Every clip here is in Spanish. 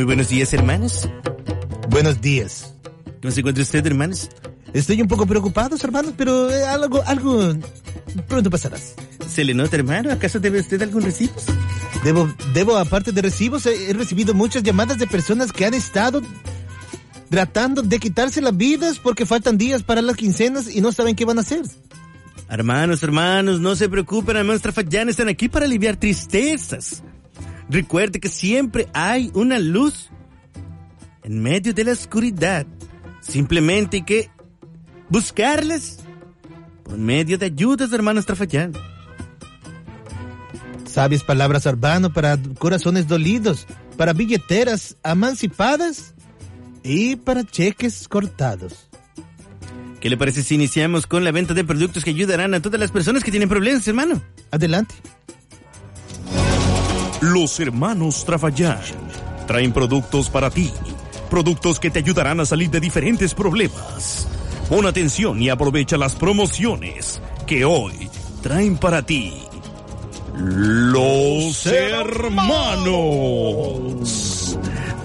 Muy buenos días, hermanos. Buenos días. ¿Cómo se encuentra usted, hermanos? Estoy un poco preocupado, hermanos, pero eh, algo, algo pronto pasarás. ¿Se le nota, hermano? ¿Acaso debe usted algún recibo? Debo, debo, aparte de recibos, he, he recibido muchas llamadas de personas que han estado tratando de quitarse las vidas porque faltan días para las quincenas y no saben qué van a hacer. Hermanos, hermanos, no se preocupen, hermanos Trafallán están aquí para aliviar tristezas. Recuerde que siempre hay una luz en medio de la oscuridad. Simplemente hay que buscarlas por medio de ayudas, hermanos Trafallán. Sabias palabras, hermano, para corazones dolidos, para billeteras emancipadas y para cheques cortados. ¿Qué le parece si iniciamos con la venta de productos que ayudarán a todas las personas que tienen problemas, hermano? Adelante. Los hermanos Trafallán traen productos para ti. Productos que te ayudarán a salir de diferentes problemas. Pon atención y aprovecha las promociones que hoy traen para ti. Los hermanos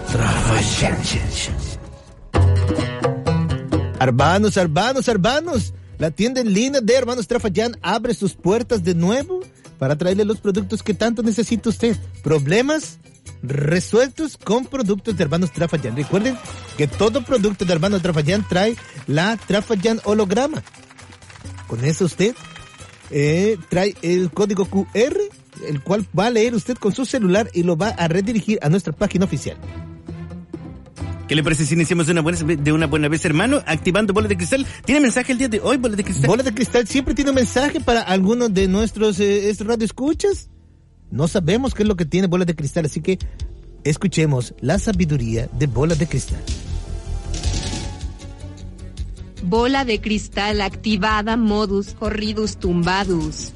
Trafallán. Hermanos, hermanos, hermanos, la tienda en línea de Hermanos Trafallán abre sus puertas de nuevo para traerle los productos que tanto necesita usted. Problemas resueltos con productos de Hermanos Trafallán. Recuerden que todo producto de Hermanos Trafallán trae la Trafallán holograma. Con eso usted eh, trae el código QR, el cual va a leer usted con su celular y lo va a redirigir a nuestra página oficial. ¿Qué le parece si iniciamos de una buena, de una buena vez, hermano? Activando bola de cristal. ¿Tiene mensaje el día de hoy, bola de cristal? Bola de Cristal siempre tiene un mensaje para algunos de nuestros eh, estos radioescuchas. No sabemos qué es lo que tiene Bola de Cristal, así que escuchemos la sabiduría de Bola de Cristal. Bola de cristal activada modus corridus tumbados.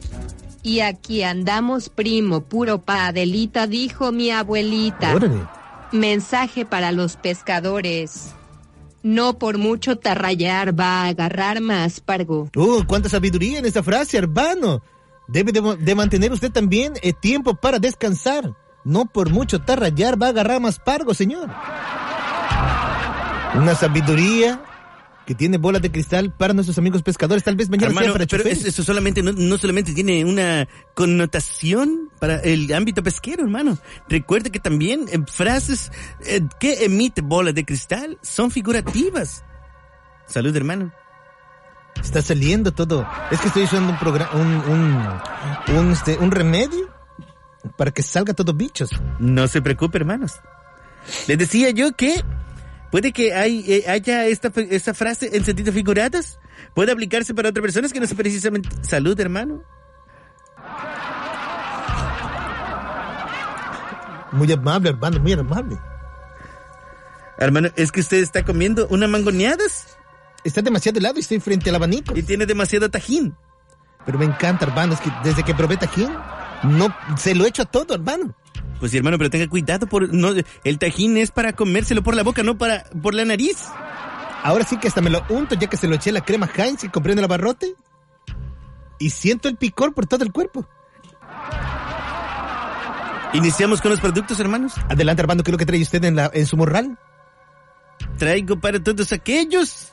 Y aquí andamos primo puro pa Adelita dijo mi abuelita. Órale. Mensaje para los pescadores. No por mucho tarrayar va a agarrar más pargo. Uh, cuánta sabiduría en esa frase, hermano. Debe de, de mantener usted también eh, tiempo para descansar. No por mucho tarrayar va a agarrar más pargo, señor. Una sabiduría que tiene bolas de cristal para nuestros amigos pescadores. Tal vez mañana sea Hermano, para pero eso solamente no, no solamente tiene una connotación para el ámbito pesquero, hermano. Recuerde que también eh, frases eh, que emite bolas de cristal son figurativas. Salud, hermano. Está saliendo todo. Es que estoy usando un programa, un, un, un, este, un remedio para que salga todo bichos. No se preocupe, hermanos. Les decía yo que puede que hay, eh, haya esta, esta frase en sentido figuradas. Puede aplicarse para otras personas que no son precisamente salud, hermano. Muy amable, hermano, muy amable. Hermano, es que usted está comiendo una mangoneadas Está demasiado helado y estoy frente al abanico. y tiene demasiado tajín. Pero me encanta, hermano. Es que desde que probé tajín, no, se lo echo a todo, hermano. Pues sí, hermano, pero tenga cuidado por no el tajín es para comérselo por la boca, no para por la nariz. Ahora sí que hasta me lo unto ya que se lo eché la crema Heinz que compré en el abarrote. Y siento el picor por todo el cuerpo. Iniciamos con los productos, hermanos. Adelante, hermano, ¿qué es lo que trae usted en, la, en su morral? Traigo para todos aquellos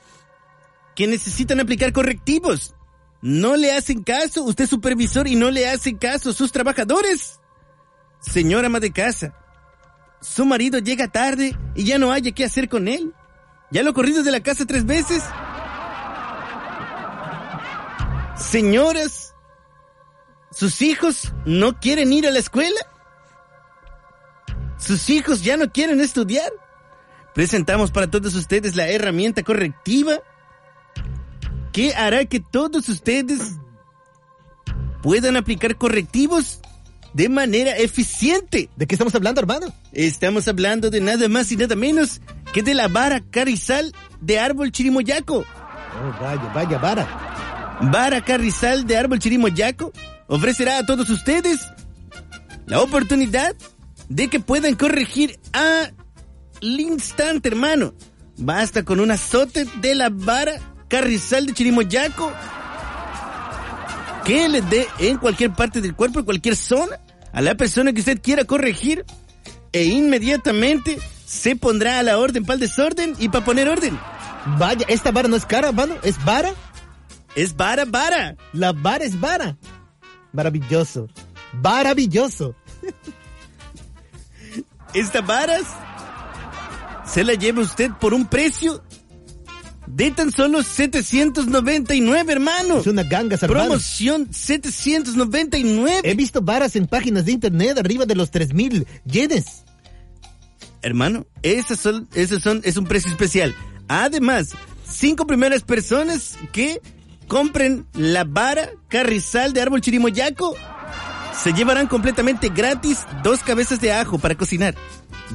que necesitan aplicar correctivos. No le hacen caso, usted es supervisor y no le hacen caso sus trabajadores. Señora ama de casa, su marido llega tarde y ya no haya qué hacer con él. ¿Ya lo corrido de la casa tres veces? Señoras, sus hijos no quieren ir a la escuela. Sus hijos ya no quieren estudiar. Presentamos para todos ustedes la herramienta correctiva que hará que todos ustedes puedan aplicar correctivos de manera eficiente. ¿De qué estamos hablando, hermano? Estamos hablando de nada más y nada menos que de la vara carrizal de árbol chirimoyaco. Oh, vaya, vaya, vara. Vara carrizal de árbol chirimoyaco ofrecerá a todos ustedes la oportunidad de que puedan corregir al instante, hermano. Basta con un azote de la vara carrizal de chirimoyaco que le dé en cualquier parte del cuerpo, en cualquier zona, a la persona que usted quiera corregir e inmediatamente se pondrá a la orden para el desorden y para poner orden. Vaya, esta vara no es cara, hermano, es vara. Es vara, vara. La vara es vara. Maravilloso. Maravilloso. Estas varas se la lleva usted por un precio de tan solo 799, hermano. Es una ganga, hermano. Promoción 799. He visto varas en páginas de internet arriba de los 3000 yenes. Hermano, esas son, esos son, es un precio especial. Además, cinco primeras personas que compren la vara carrizal de árbol chirimoyaco se llevarán completamente gratis dos cabezas de ajo para cocinar.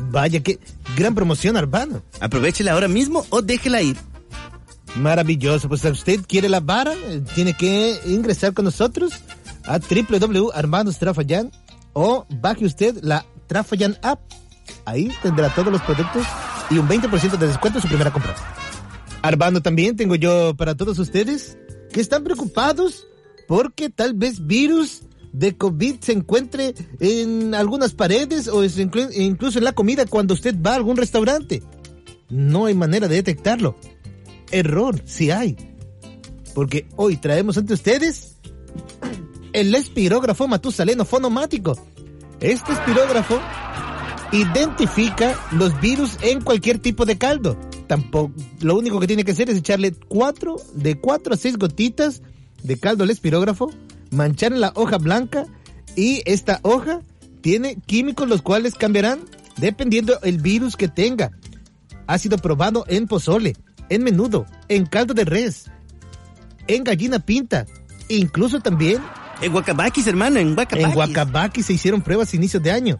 Vaya, qué gran promoción, hermano. Aprovechela ahora mismo o déjela ir. Maravilloso. Pues si usted quiere la vara, eh, tiene que ingresar con nosotros a www.armandostrafayan o baje usted la Trafayan app. Ahí tendrá todos los productos y un 20% de descuento en su primera compra. Armando, también tengo yo para todos ustedes que están preocupados porque tal vez virus de COVID se encuentre en algunas paredes o incluso en la comida cuando usted va a algún restaurante. No hay manera de detectarlo. Error, si hay. Porque hoy traemos ante ustedes el espirógrafo matusaleno fonomático. Este espirógrafo identifica los virus en cualquier tipo de caldo. Tampoco, lo único que tiene que hacer es echarle cuatro, de cuatro a seis gotitas de caldo al espirógrafo, manchar la hoja blanca y esta hoja tiene químicos los cuales cambiarán dependiendo el virus que tenga. Ha sido probado en pozole, en menudo, en caldo de res, en gallina pinta, incluso también en guacabaquis, hermano, en guacabaquis. En guacabaquis se hicieron pruebas a inicios de año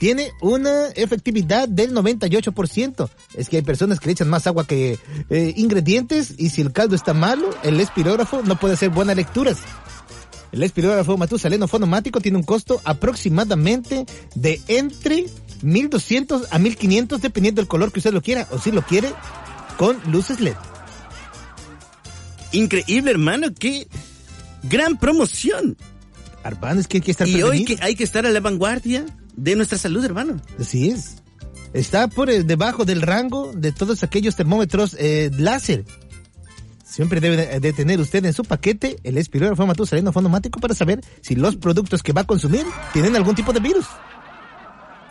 tiene una efectividad del 98%. Es que hay personas que le echan más agua que eh, ingredientes y si el caldo está malo, el espirógrafo no puede hacer buenas lecturas. El espirógrafo matusaleno fonomático tiene un costo aproximadamente de entre 1200 a 1500 dependiendo del color que usted lo quiera o si lo quiere con luces LED. Increíble, hermano, qué gran promoción. Arbán, es que hay que estar Y hoy que hay que estar a la vanguardia de nuestra salud, hermano. Así es. Está por eh, debajo del rango de todos aquellos termómetros eh, láser. Siempre debe de tener usted en su paquete el espirógrafo matusaleno fonomático para saber si los productos que va a consumir tienen algún tipo de virus.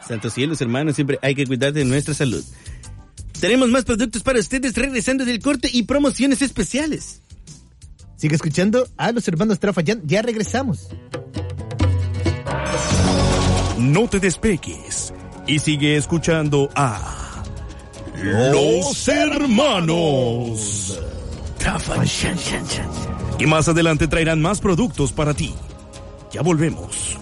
Santos cielos, hermano, siempre hay que cuidar de nuestra salud. Tenemos más productos para ustedes regresando del corte y promociones especiales. Sigue escuchando a los hermanos Trafayán, ya regresamos. No te despegues y sigue escuchando a Los Hermanos. Y más adelante traerán más productos para ti. Ya volvemos.